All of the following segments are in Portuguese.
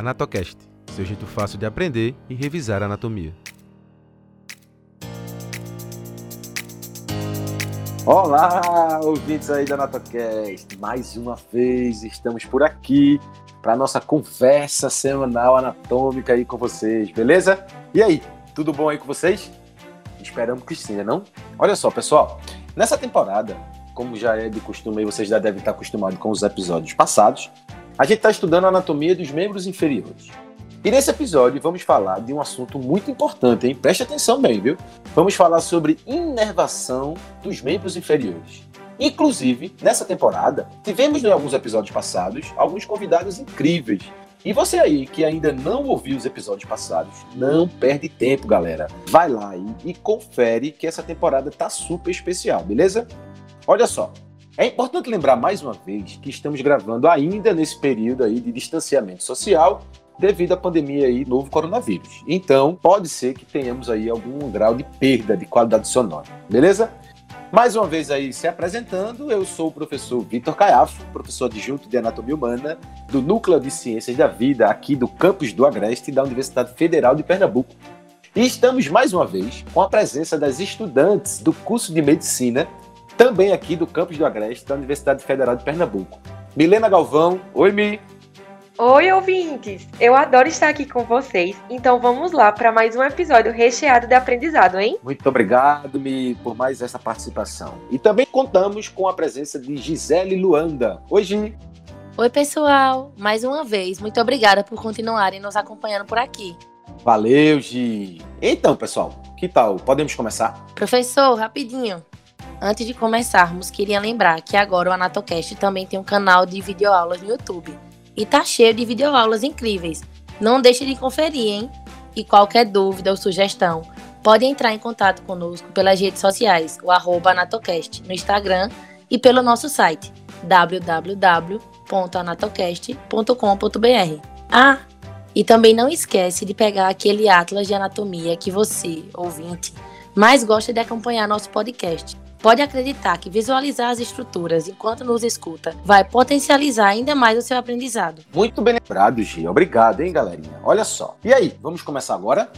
Anatocast, seu jeito fácil de aprender e revisar anatomia. Olá, ouvintes aí da Anatocast. Mais uma vez estamos por aqui para nossa conversa semanal anatômica aí com vocês, beleza? E aí, tudo bom aí com vocês? Esperamos que sim, né não? Olha só, pessoal, nessa temporada, como já é de costume, vocês já devem estar acostumados com os episódios passados, a gente está estudando a anatomia dos membros inferiores. E nesse episódio vamos falar de um assunto muito importante, hein? Preste atenção bem, viu? Vamos falar sobre inervação dos membros inferiores. Inclusive, nessa temporada, tivemos em alguns episódios passados alguns convidados incríveis. E você aí que ainda não ouviu os episódios passados, não perde tempo, galera. Vai lá aí e confere que essa temporada tá super especial, beleza? Olha só, é importante lembrar mais uma vez que estamos gravando ainda nesse período aí de distanciamento social devido à pandemia aí novo coronavírus. Então, pode ser que tenhamos aí algum grau de perda de qualidade sonora, beleza? Mais uma vez aí se apresentando, eu sou o professor Vitor Caiafo, professor adjunto de Anatomia Humana do Núcleo de Ciências da Vida aqui do campus do Agreste da Universidade Federal de Pernambuco. E estamos mais uma vez com a presença das estudantes do curso de Medicina também aqui do campus do Agreste, da Universidade Federal de Pernambuco. Milena Galvão, oi Mi. Oi, ouvintes! Eu adoro estar aqui com vocês, então vamos lá para mais um episódio recheado de aprendizado, hein? Muito obrigado, Mi, por mais essa participação. E também contamos com a presença de Gisele Luanda. Oi, Gi. Oi, pessoal! Mais uma vez, muito obrigada por continuarem nos acompanhando por aqui. Valeu, Gi! Então, pessoal, que tal? Podemos começar? Professor, rapidinho. Antes de começarmos, queria lembrar que agora o Anatocast também tem um canal de videoaulas no YouTube. E tá cheio de videoaulas incríveis. Não deixe de conferir, hein? E qualquer dúvida ou sugestão, pode entrar em contato conosco pelas redes sociais, o arroba Anatocast, no Instagram e pelo nosso site www.anatocast.com.br. Ah, e também não esquece de pegar aquele atlas de anatomia que você, ouvinte, mais gosta de acompanhar nosso podcast. Pode acreditar que visualizar as estruturas enquanto nos escuta vai potencializar ainda mais o seu aprendizado. Muito bem lembrado, Gi. Obrigado, hein, galerinha? Olha só. E aí, vamos começar agora?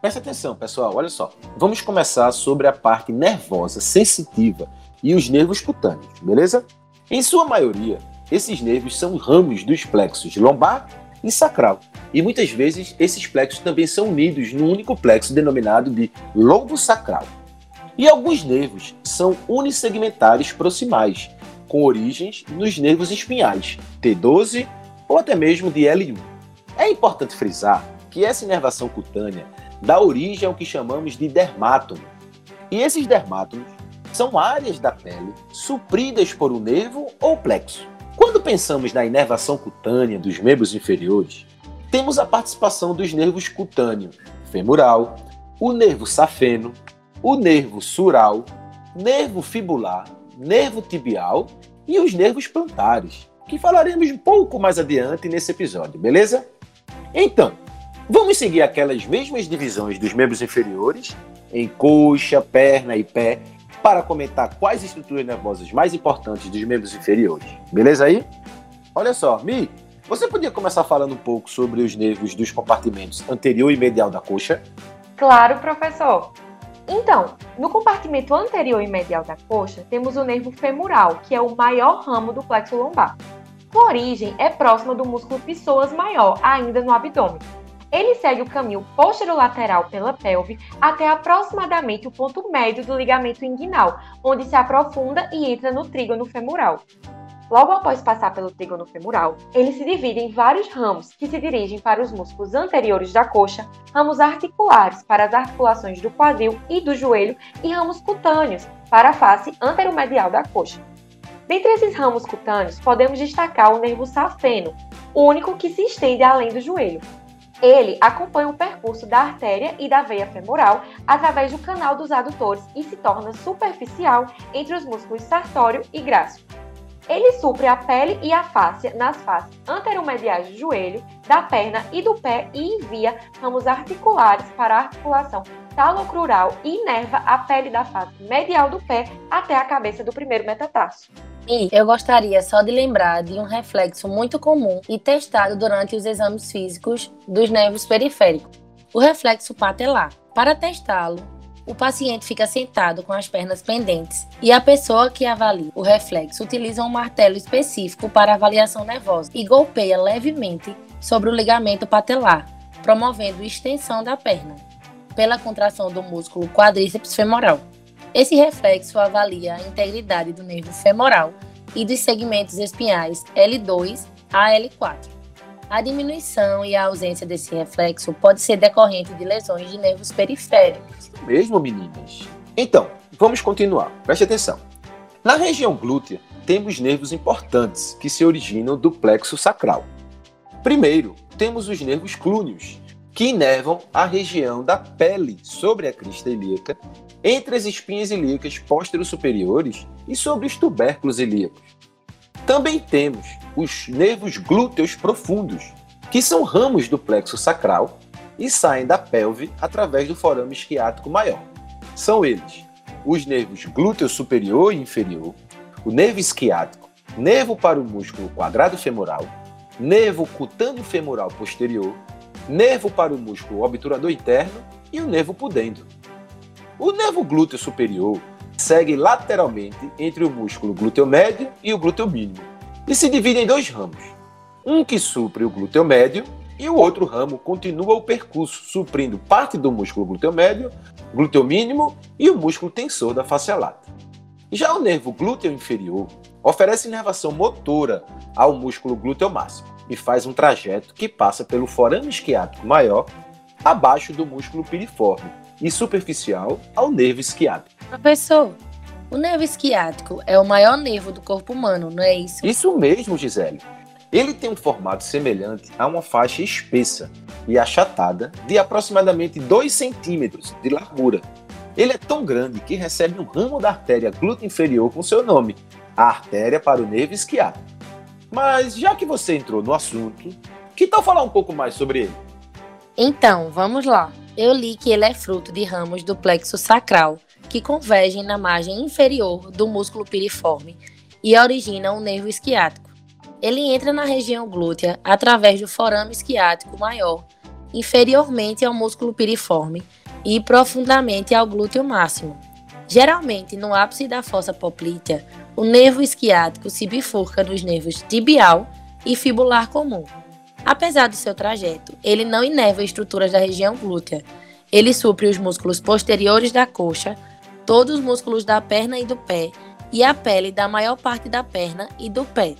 Presta atenção, pessoal. Olha só. Vamos começar sobre a parte nervosa, sensitiva e os nervos cutâneos, beleza? Em sua maioria, esses nervos são ramos dos plexos lombar e sacral. E muitas vezes esses plexos também são unidos num único plexo denominado de lobo sacral. E alguns nervos são unissegmentares proximais, com origens nos nervos espinhais, T12 ou até mesmo de L1. É importante frisar que essa inervação cutânea dá origem ao que chamamos de dermátomo. E esses dermátomos são áreas da pele supridas por um nervo ou plexo. Quando pensamos na inervação cutânea dos membros inferiores, temos a participação dos nervos cutâneo femoral, o nervo safeno, o nervo sural, nervo fibular, nervo tibial e os nervos plantares, que falaremos um pouco mais adiante nesse episódio, beleza? Então, vamos seguir aquelas mesmas divisões dos membros inferiores, em coxa, perna e pé, para comentar quais estruturas nervosas mais importantes dos membros inferiores. Beleza aí? Olha só, Mi, você podia começar falando um pouco sobre os nervos dos compartimentos anterior e medial da coxa? Claro, professor. Então, no compartimento anterior e medial da coxa, temos o nervo femoral, que é o maior ramo do plexo lombar. Sua origem é próxima do músculo psoas maior, ainda no abdômen. Ele segue o caminho posterolateral pela pelve até aproximadamente o ponto médio do ligamento inguinal, onde se aprofunda e entra no trígono femoral. Logo após passar pelo trígono femoral, ele se divide em vários ramos que se dirigem para os músculos anteriores da coxa, ramos articulares para as articulações do quadril e do joelho e ramos cutâneos para a face anteromedial da coxa. Dentre esses ramos cutâneos, podemos destacar o nervo safeno, único que se estende além do joelho. Ele acompanha o percurso da artéria e da veia femoral através do canal dos adutores e se torna superficial entre os músculos sartório e grácil. Ele supre a pele e a fáscia nas faces anteromediais do joelho, da perna e do pé e envia ramos articulares para a articulação talocrural e inerva a pele da face medial do pé até a cabeça do primeiro metatarso. E eu gostaria só de lembrar de um reflexo muito comum e testado durante os exames físicos dos nervos periféricos, o reflexo patelar. Para testá-lo, o paciente fica sentado com as pernas pendentes e a pessoa que avalia o reflexo utiliza um martelo específico para avaliação nervosa e golpeia levemente sobre o ligamento patelar, promovendo extensão da perna pela contração do músculo quadríceps femoral. Esse reflexo avalia a integridade do nervo femoral e dos segmentos espinhais L2 a L4. A diminuição e a ausência desse reflexo pode ser decorrente de lesões de nervos periféricos. Mesmo, meninas? Então, vamos continuar. Preste atenção. Na região glútea, temos nervos importantes que se originam do plexo sacral. Primeiro, temos os nervos clúneos, que inervam a região da pele sobre a crista ilíaca, entre as espinhas ilíacas póstero-superiores e sobre os tubérculos ilíacos. Também temos os nervos glúteos profundos, que são ramos do plexo sacral e saem da pelve através do forame isquiático maior. São eles os nervos glúteo superior e inferior, o nervo isquiático, nervo para o músculo quadrado femoral, nervo cutâneo femoral posterior, nervo para o músculo obturador interno e o nervo pudendo. O nervo glúteo superior segue lateralmente entre o músculo glúteo médio e o glúteo mínimo e se divide em dois ramos. Um que supre o glúteo médio e o outro ramo continua o percurso, suprindo parte do músculo glúteo médio, glúteo mínimo e o músculo tensor da face lata. Já o nervo glúteo inferior oferece inervação motora ao músculo glúteo máximo e faz um trajeto que passa pelo forame isquiático maior abaixo do músculo piriforme e superficial ao nervo isquiático. Professor, o nervo isquiático é o maior nervo do corpo humano, não é isso? Isso mesmo, Gisele. Ele tem um formato semelhante a uma faixa espessa e achatada de aproximadamente 2 centímetros de largura. Ele é tão grande que recebe um ramo da artéria glútea inferior com seu nome, a artéria para o nervo isquiático. Mas já que você entrou no assunto, que tal falar um pouco mais sobre ele? Então, vamos lá. Eu li que ele é fruto de ramos do plexo sacral, que convergem na margem inferior do músculo piriforme e originam o nervo isquiático. Ele entra na região glútea através do forame isquiático maior, inferiormente ao músculo piriforme e profundamente ao glúteo máximo. Geralmente, no ápice da fossa poplítea, o nervo isquiático se bifurca nos nervos tibial e fibular comum. Apesar do seu trajeto, ele não inerva estruturas da região glútea. Ele supre os músculos posteriores da coxa, todos os músculos da perna e do pé e a pele da maior parte da perna e do pé.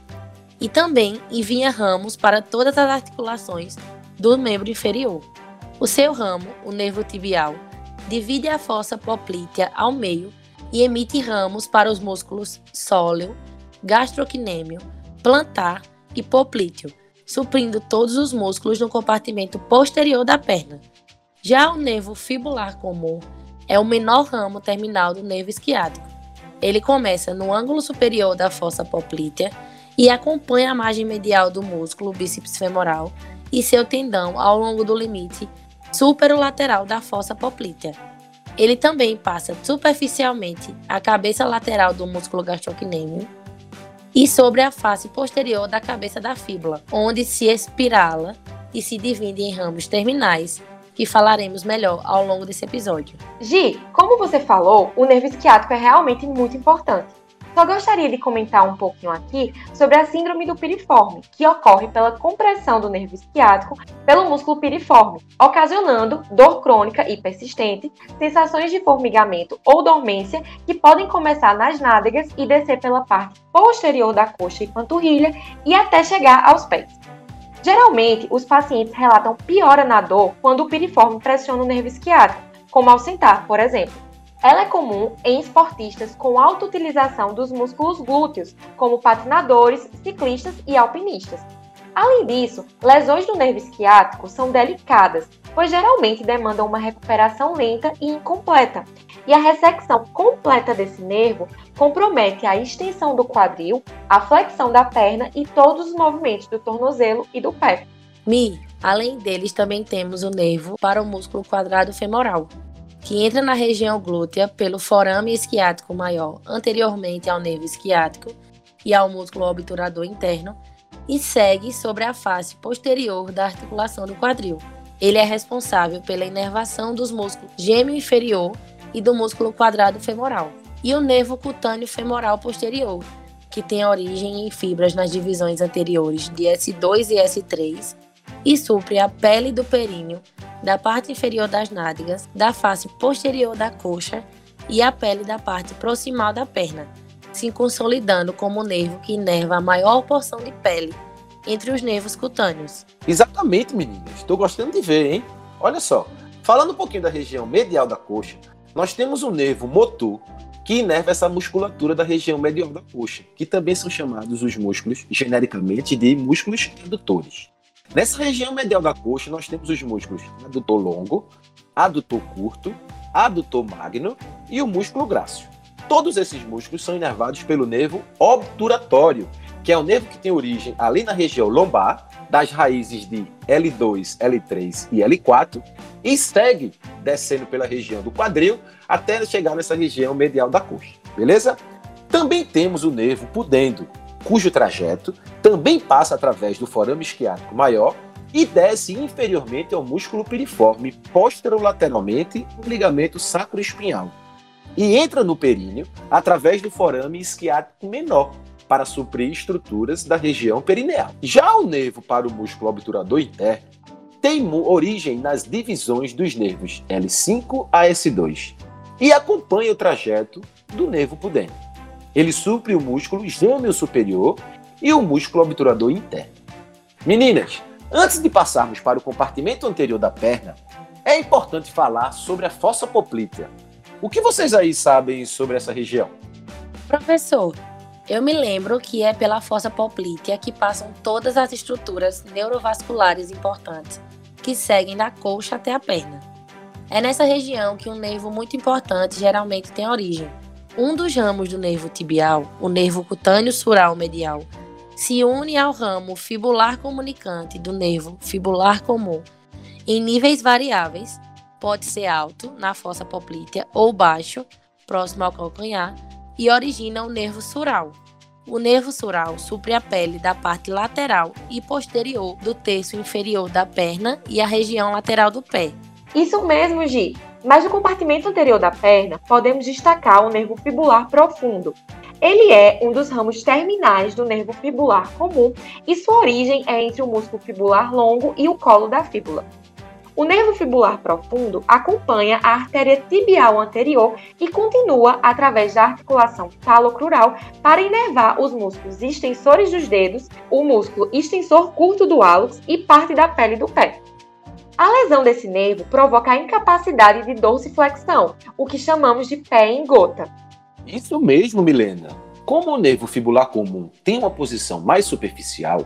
E também envia ramos para todas as articulações do membro inferior. O seu ramo, o nervo tibial, divide a fossa poplítea ao meio e emite ramos para os músculos sóleo, gastrocnêmio, plantar e poplíteo suprindo todos os músculos no compartimento posterior da perna. Já o nervo fibular comum é o menor ramo terminal do nervo isquiático. Ele começa no ângulo superior da fossa poplítea e acompanha a margem medial do músculo bíceps femoral e seu tendão ao longo do limite superolateral da fossa poplítea. Ele também passa superficialmente a cabeça lateral do músculo gastrocnêmio e sobre a face posterior da cabeça da fíbula, onde se espirala e se divide em ramos terminais, que falaremos melhor ao longo desse episódio. Gi, como você falou, o nervo isquiático é realmente muito importante. Só gostaria de comentar um pouquinho aqui sobre a síndrome do piriforme, que ocorre pela compressão do nervo isquiático pelo músculo piriforme, ocasionando dor crônica e persistente, sensações de formigamento ou dormência que podem começar nas nádegas e descer pela parte posterior da coxa e panturrilha e até chegar aos pés. Geralmente, os pacientes relatam piora na dor quando o piriforme pressiona o nervo isquiático, como ao sentar, por exemplo. Ela é comum em esportistas com alta utilização dos músculos glúteos, como patinadores, ciclistas e alpinistas. Além disso, lesões do nervo esquiático são delicadas, pois geralmente demandam uma recuperação lenta e incompleta, e a ressecção completa desse nervo compromete a extensão do quadril, a flexão da perna e todos os movimentos do tornozelo e do pé. Mi, além deles também temos o nervo para o músculo quadrado femoral, que entra na região glútea pelo forame isquiático maior, anteriormente ao nervo isquiático, e ao músculo obturador interno e segue sobre a face posterior da articulação do quadril. Ele é responsável pela inervação dos músculos gêmeo inferior e do músculo quadrado femoral, e o nervo cutâneo femoral posterior, que tem origem em fibras nas divisões anteriores de S2 e S3 e supre a pele do períneo, da parte inferior das nádegas, da face posterior da coxa e a pele da parte proximal da perna, se consolidando como o nervo que inerva a maior porção de pele entre os nervos cutâneos. Exatamente, meninas. Estou gostando de ver, hein? Olha só. Falando um pouquinho da região medial da coxa, nós temos o nervo motor que inerva essa musculatura da região medial da coxa, que também são chamados os músculos, genericamente, de músculos adutores. Nessa região medial da coxa, nós temos os músculos adutor longo, adutor curto, adutor magno e o músculo grácil. Todos esses músculos são inervados pelo nervo obturatório, que é o nervo que tem origem ali na região lombar, das raízes de L2, L3 e L4, e segue descendo pela região do quadril até chegar nessa região medial da coxa, beleza? Também temos o nervo pudendo, cujo trajeto também passa através do forame isquiático maior e desce inferiormente ao músculo piriforme posterolateralmente o ligamento sacroespinhal e entra no períneo através do forame isquiático menor para suprir estruturas da região perineal. Já o nervo para o músculo obturador interno tem origem nas divisões dos nervos L5 a S2 e acompanha o trajeto do nervo pudente. Ele supre o músculo gêmeo superior e o músculo obturador interno. Meninas, antes de passarmos para o compartimento anterior da perna, é importante falar sobre a fossa poplítea. O que vocês aí sabem sobre essa região? Professor, eu me lembro que é pela fossa poplítea que passam todas as estruturas neurovasculares importantes que seguem da coxa até a perna. É nessa região que um nervo muito importante geralmente tem origem. Um dos ramos do nervo tibial, o nervo cutâneo sural medial, se une ao ramo fibular comunicante do nervo fibular comum em níveis variáveis, pode ser alto, na fossa poplítea, ou baixo, próximo ao calcanhar, e origina o nervo sural. O nervo sural supre a pele da parte lateral e posterior do terço inferior da perna e a região lateral do pé. Isso mesmo, Gi. Mas no compartimento anterior da perna, podemos destacar o nervo fibular profundo. Ele é um dos ramos terminais do nervo fibular comum e sua origem é entre o músculo fibular longo e o colo da fíbula. O nervo fibular profundo acompanha a artéria tibial anterior e continua através da articulação talocrural para inervar os músculos extensores dos dedos, o músculo extensor curto do hálux e parte da pele do pé. A lesão desse nervo provoca a incapacidade de dorsiflexão, o que chamamos de pé em gota. Isso mesmo, Milena. Como o nervo fibular comum tem uma posição mais superficial,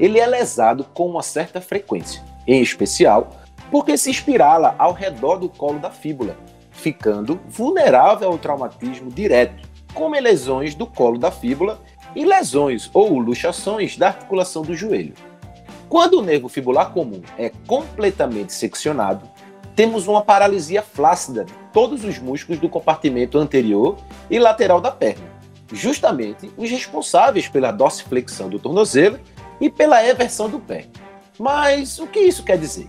ele é lesado com uma certa frequência, em especial porque se espirala ao redor do colo da fíbula, ficando vulnerável ao traumatismo direto, como lesões do colo da fíbula e lesões ou luxações da articulação do joelho. Quando o nervo fibular comum é completamente seccionado, temos uma paralisia flácida de todos os músculos do compartimento anterior e lateral da perna, justamente os responsáveis pela dorsiflexão do tornozelo e pela eversão do pé. Mas o que isso quer dizer?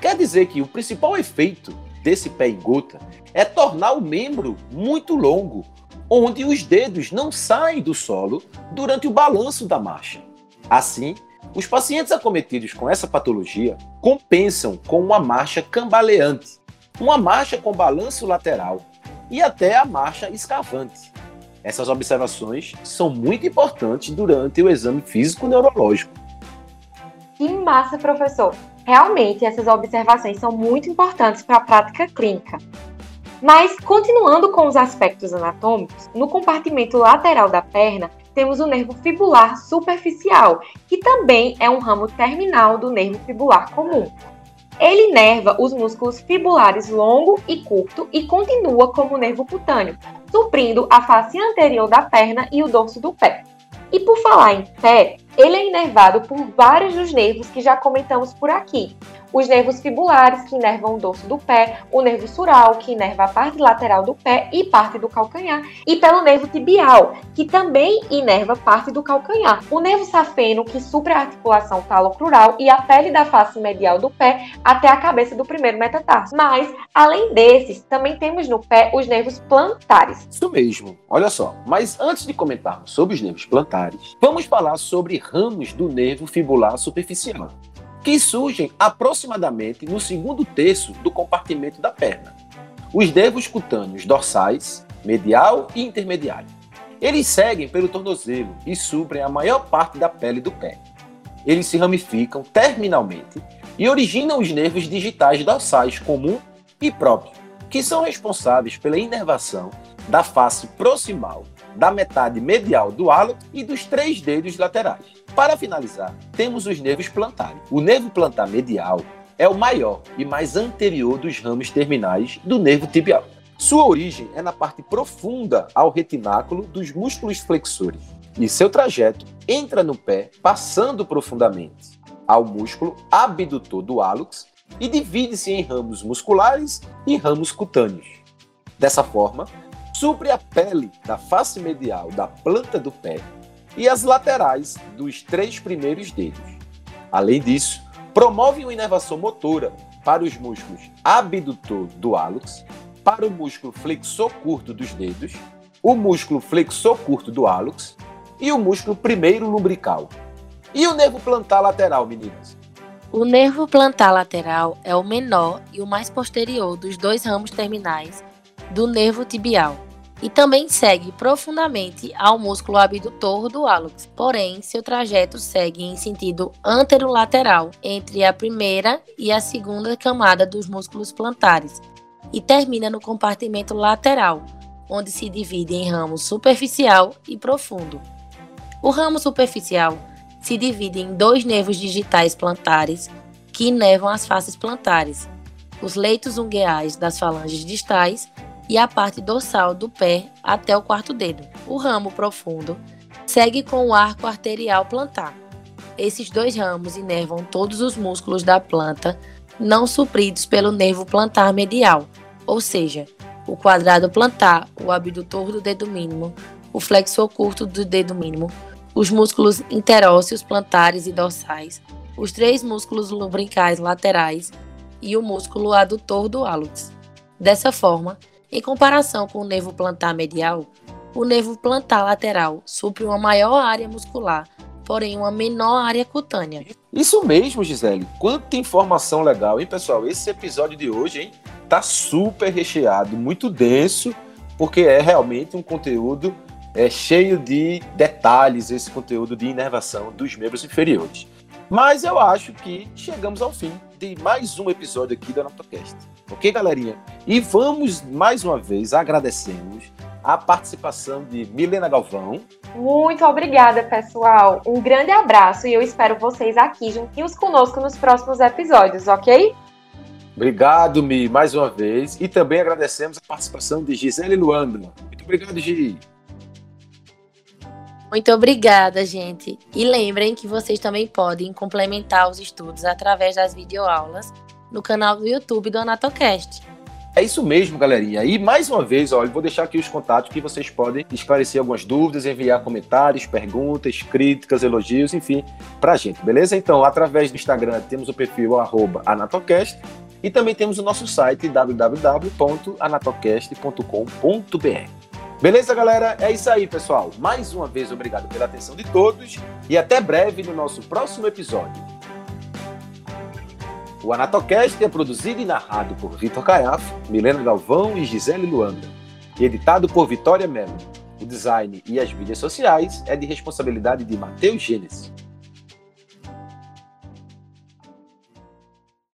Quer dizer que o principal efeito desse pé em gota é tornar o membro muito longo, onde os dedos não saem do solo durante o balanço da marcha. Assim, os pacientes acometidos com essa patologia compensam com uma marcha cambaleante, uma marcha com balanço lateral e até a marcha escavante. Essas observações são muito importantes durante o exame físico neurológico. Que massa, professor! Realmente, essas observações são muito importantes para a prática clínica. Mas, continuando com os aspectos anatômicos, no compartimento lateral da perna temos o nervo fibular superficial, que também é um ramo terminal do nervo fibular comum. Ele inerva os músculos fibulares longo e curto e continua como nervo cutâneo, suprindo a face anterior da perna e o dorso do pé. E por falar em pé, ele é inervado por vários dos nervos que já comentamos por aqui. Os nervos fibulares, que inervam o dorso do pé, o nervo sural, que inerva a parte lateral do pé e parte do calcanhar, e pelo nervo tibial, que também inerva parte do calcanhar. O nervo safeno, que supre a articulação talocrural e a pele da face medial do pé até a cabeça do primeiro metatarso. Mas, além desses, também temos no pé os nervos plantares. Isso mesmo. Olha só, mas antes de comentarmos sobre os nervos plantares, vamos falar sobre ramos do nervo fibular superficial que surgem aproximadamente no segundo terço do compartimento da perna. Os nervos cutâneos dorsais, medial e intermediário. Eles seguem pelo tornozelo e suprem a maior parte da pele do pé. Eles se ramificam terminalmente e originam os nervos digitais dorsais comum e próprio, que são responsáveis pela inervação da face proximal, da metade medial do hálito e dos três dedos laterais. Para finalizar, temos os nervos plantares. O nervo plantar medial é o maior e mais anterior dos ramos terminais do nervo tibial. Sua origem é na parte profunda ao retináculo dos músculos flexores e seu trajeto entra no pé passando profundamente ao músculo abdutor do hálux e divide-se em ramos musculares e ramos cutâneos. Dessa forma, supre a pele da face medial da planta do pé e as laterais dos três primeiros dedos. Além disso, promove uma inervação motora para os músculos abdutor do hálux, para o músculo flexor curto dos dedos, o músculo flexor curto do hálux e o músculo primeiro lumbrical. E o nervo plantar lateral, meninas? O nervo plantar lateral é o menor e o mais posterior dos dois ramos terminais do nervo tibial e também segue profundamente ao músculo abdutor do hálux. Porém, seu trajeto segue em sentido anterolateral entre a primeira e a segunda camada dos músculos plantares e termina no compartimento lateral, onde se divide em ramo superficial e profundo. O ramo superficial se divide em dois nervos digitais plantares que inervam as faces plantares, os leitos ungueais das falanges distais e a parte dorsal do pé até o quarto dedo. O ramo profundo segue com o arco arterial plantar. Esses dois ramos inervam todos os músculos da planta não supridos pelo nervo plantar medial, ou seja, o quadrado plantar, o abdutor do dedo mínimo, o flexor curto do dedo mínimo, os músculos interósseos plantares e dorsais, os três músculos lumbricais laterais e o músculo adutor do hálux. Dessa forma, em comparação com o nervo plantar medial, o nervo plantar lateral supre uma maior área muscular, porém uma menor área cutânea. Isso mesmo, Gisele. Quanta informação legal, hein, pessoal? Esse episódio de hoje, hein, tá super recheado, muito denso, porque é realmente um conteúdo é, cheio de detalhes, esse conteúdo de inervação dos membros inferiores. Mas eu acho que chegamos ao fim de mais um episódio aqui do AnatoCast. Ok, galerinha? E vamos mais uma vez agradecemos a participação de Milena Galvão. Muito obrigada, pessoal. Um grande abraço e eu espero vocês aqui juntinhos conosco nos próximos episódios, ok? Obrigado, Mi, mais uma vez. E também agradecemos a participação de Gisele Luanda. Muito obrigado, Gi. Muito obrigada, gente. E lembrem que vocês também podem complementar os estudos através das videoaulas no canal do YouTube do Anatocast. É isso mesmo, galerinha. E mais uma vez, olha, vou deixar aqui os contatos que vocês podem esclarecer algumas dúvidas, enviar comentários, perguntas, críticas, elogios, enfim, pra gente, beleza? Então, através do Instagram temos o perfil anatocast e também temos o nosso site www.anatocast.com.br. Beleza, galera? É isso aí, pessoal. Mais uma vez, obrigado pela atenção de todos e até breve no nosso próximo episódio. O Anatocast é produzido e narrado por Vitor Caiafo, Milena Galvão e Gisele Luanda. Editado por Vitória Mello. O design e as mídias sociais é de responsabilidade de Matheus Gênesis.